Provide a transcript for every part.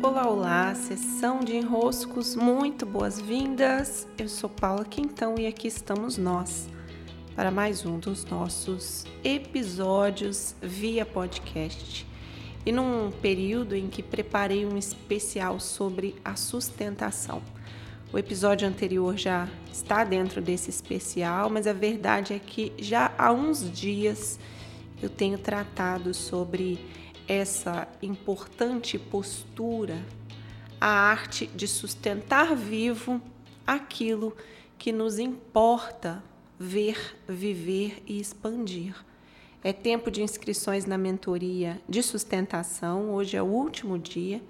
Olá, olá, sessão de enroscos, muito boas-vindas. Eu sou Paula Quintão e aqui estamos nós para mais um dos nossos episódios via podcast. E num período em que preparei um especial sobre a sustentação. O episódio anterior já está dentro desse especial, mas a verdade é que já há uns dias eu tenho tratado sobre essa importante postura, a arte de sustentar vivo aquilo que nos importa ver, viver e expandir. É tempo de inscrições na mentoria de sustentação, hoje é o último dia,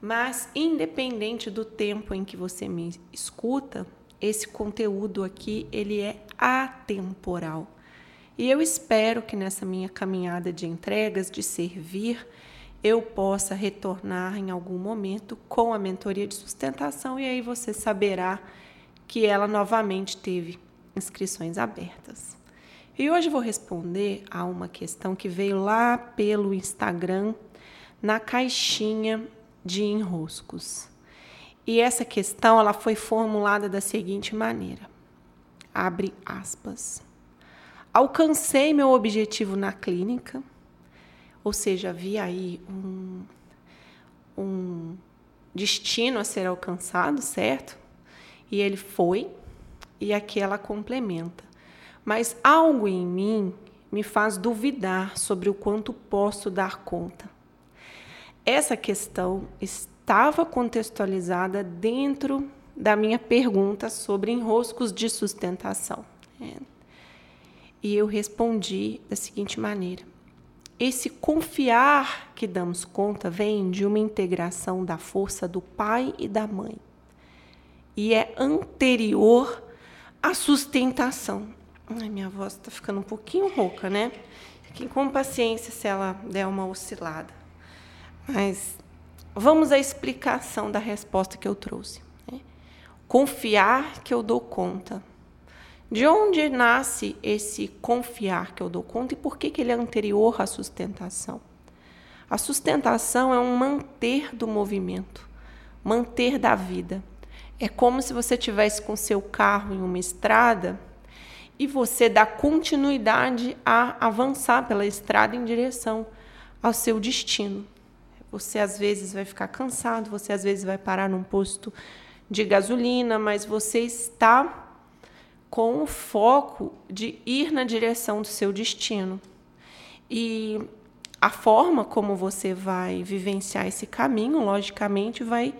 mas independente do tempo em que você me escuta, esse conteúdo aqui ele é atemporal. E eu espero que nessa minha caminhada de entregas, de servir, eu possa retornar em algum momento com a mentoria de sustentação e aí você saberá que ela novamente teve inscrições abertas. E hoje vou responder a uma questão que veio lá pelo Instagram na caixinha de enroscos. E essa questão ela foi formulada da seguinte maneira: abre aspas alcancei meu objetivo na clínica, ou seja, havia aí um, um destino a ser alcançado, certo? E ele foi, e aqui ela complementa. Mas algo em mim me faz duvidar sobre o quanto posso dar conta. Essa questão estava contextualizada dentro da minha pergunta sobre enroscos de sustentação. É. E eu respondi da seguinte maneira: esse confiar que damos conta vem de uma integração da força do pai e da mãe e é anterior à sustentação. Ai, minha voz está ficando um pouquinho rouca, né? Fiquem com paciência se ela der uma oscilada. Mas vamos à explicação da resposta que eu trouxe. Né? Confiar que eu dou conta de onde nasce esse confiar que eu dou conta e por que, que ele é anterior à sustentação? A sustentação é um manter do movimento, manter da vida. É como se você tivesse com seu carro em uma estrada e você dá continuidade a avançar pela estrada em direção ao seu destino. Você às vezes vai ficar cansado, você às vezes vai parar num posto de gasolina, mas você está com o foco de ir na direção do seu destino. E a forma como você vai vivenciar esse caminho, logicamente, vai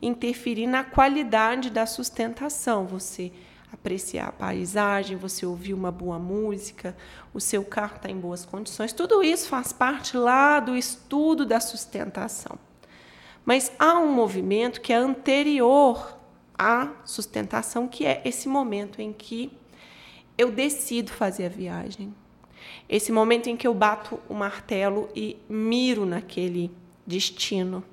interferir na qualidade da sustentação. Você apreciar a paisagem, você ouvir uma boa música, o seu carro está em boas condições, tudo isso faz parte lá do estudo da sustentação. Mas há um movimento que é anterior a sustentação, que é esse momento em que eu decido fazer a viagem. Esse momento em que eu bato o martelo e miro naquele destino.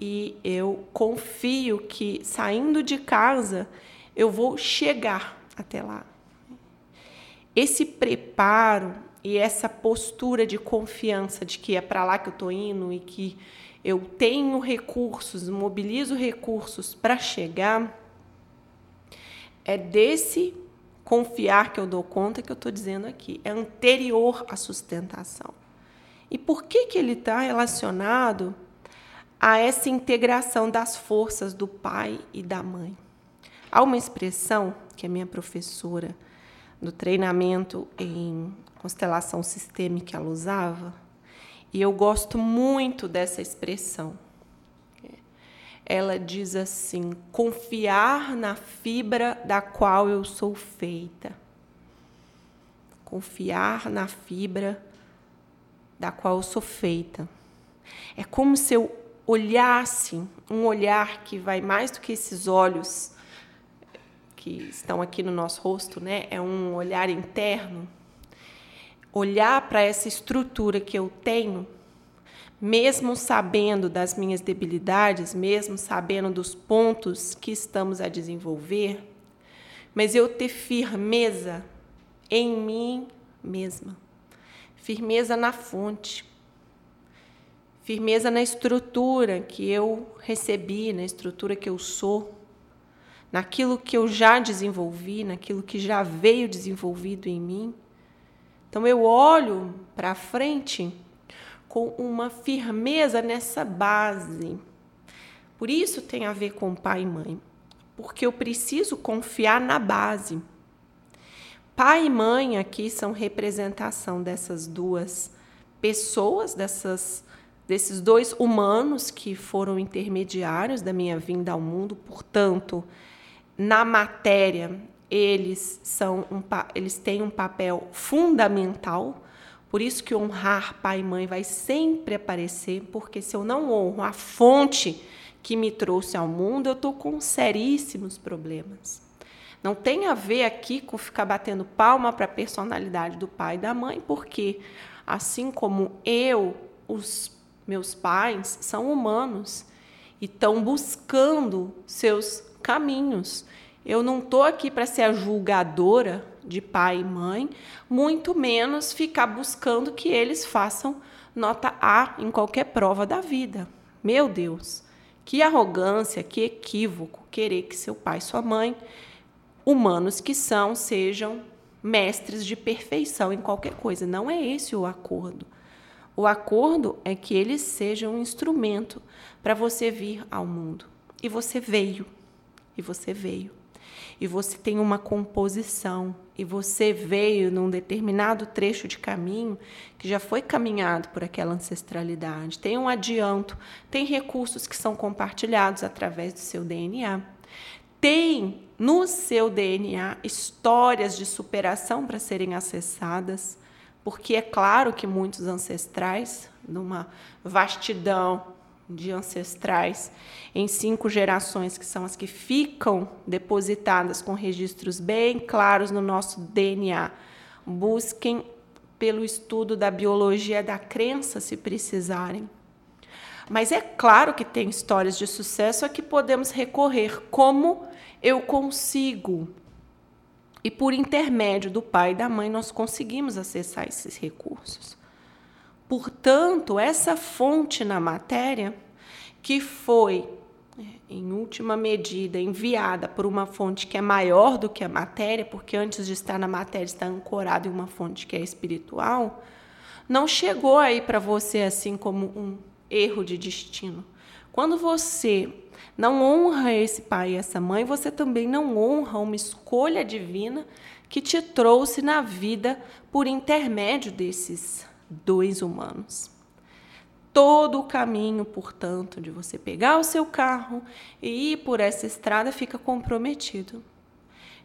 E eu confio que saindo de casa eu vou chegar até lá. Esse preparo e essa postura de confiança de que é para lá que eu estou indo e que eu tenho recursos, mobilizo recursos para chegar, é desse confiar que eu dou conta que eu estou dizendo aqui. É anterior à sustentação. E por que, que ele está relacionado a essa integração das forças do pai e da mãe? Há uma expressão que a minha professora do treinamento em constelação sistêmica ela usava, e eu gosto muito dessa expressão. Ela diz assim: confiar na fibra da qual eu sou feita. Confiar na fibra da qual eu sou feita. É como se eu olhasse um olhar que vai mais do que esses olhos que estão aqui no nosso rosto, né? É um olhar interno olhar para essa estrutura que eu tenho, mesmo sabendo das minhas debilidades, mesmo sabendo dos pontos que estamos a desenvolver, mas eu ter firmeza em mim mesma, firmeza na fonte, firmeza na estrutura que eu recebi, na estrutura que eu sou, naquilo que eu já desenvolvi, naquilo que já veio desenvolvido em mim. Então eu olho para frente com uma firmeza nessa base. Por isso tem a ver com pai e mãe, porque eu preciso confiar na base. Pai e mãe aqui são representação dessas duas pessoas, dessas desses dois humanos que foram intermediários da minha vinda ao mundo, portanto, na matéria, eles são um, eles têm um papel fundamental. Por isso que honrar pai e mãe vai sempre aparecer, porque se eu não honro a fonte que me trouxe ao mundo, eu estou com seríssimos problemas. Não tem a ver aqui com ficar batendo palma para a personalidade do pai e da mãe, porque assim como eu, os meus pais são humanos e estão buscando seus caminhos. Eu não estou aqui para ser a julgadora de pai e mãe, muito menos ficar buscando que eles façam nota A em qualquer prova da vida. Meu Deus, que arrogância, que equívoco querer que seu pai e sua mãe, humanos que são, sejam mestres de perfeição em qualquer coisa. Não é esse o acordo. O acordo é que eles sejam um instrumento para você vir ao mundo. E você veio. E você veio. E você tem uma composição. E você veio num determinado trecho de caminho que já foi caminhado por aquela ancestralidade. Tem um adianto, tem recursos que são compartilhados através do seu DNA. Tem no seu DNA histórias de superação para serem acessadas porque é claro que muitos ancestrais, numa vastidão de ancestrais em cinco gerações, que são as que ficam depositadas com registros bem claros no nosso DNA, busquem pelo estudo da biologia da crença, se precisarem. Mas é claro que tem histórias de sucesso a que podemos recorrer. Como eu consigo e por intermédio do pai e da mãe nós conseguimos acessar esses recursos. Portanto, essa fonte na matéria, que foi, em última medida, enviada por uma fonte que é maior do que a matéria, porque antes de estar na matéria está ancorado em uma fonte que é espiritual, não chegou aí para você assim como um erro de destino. Quando você não honra esse pai e essa mãe, você também não honra uma escolha divina que te trouxe na vida por intermédio desses dois humanos. Todo o caminho, portanto, de você pegar o seu carro e ir por essa estrada fica comprometido,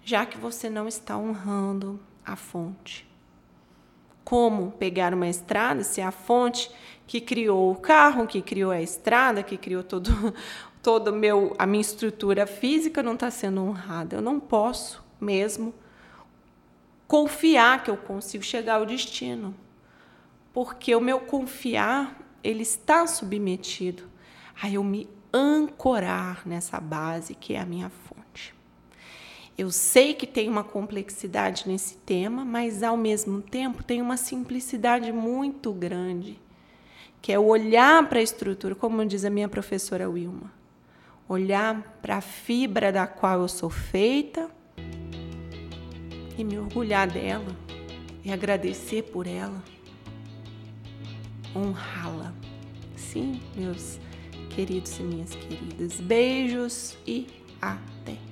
já que você não está honrando a fonte. Como pegar uma estrada se a fonte que criou o carro, que criou a estrada, que criou todo toda meu a minha estrutura física não está sendo honrada. Eu não posso mesmo confiar que eu consigo chegar ao destino, porque o meu confiar ele está submetido a eu me ancorar nessa base que é a minha fonte. Eu sei que tem uma complexidade nesse tema, mas ao mesmo tempo tem uma simplicidade muito grande, que é olhar para a estrutura, como diz a minha professora Wilma olhar para a fibra da qual eu sou feita e me orgulhar dela e agradecer por ela, honrá-la. Sim, meus queridos e minhas queridas, beijos e até!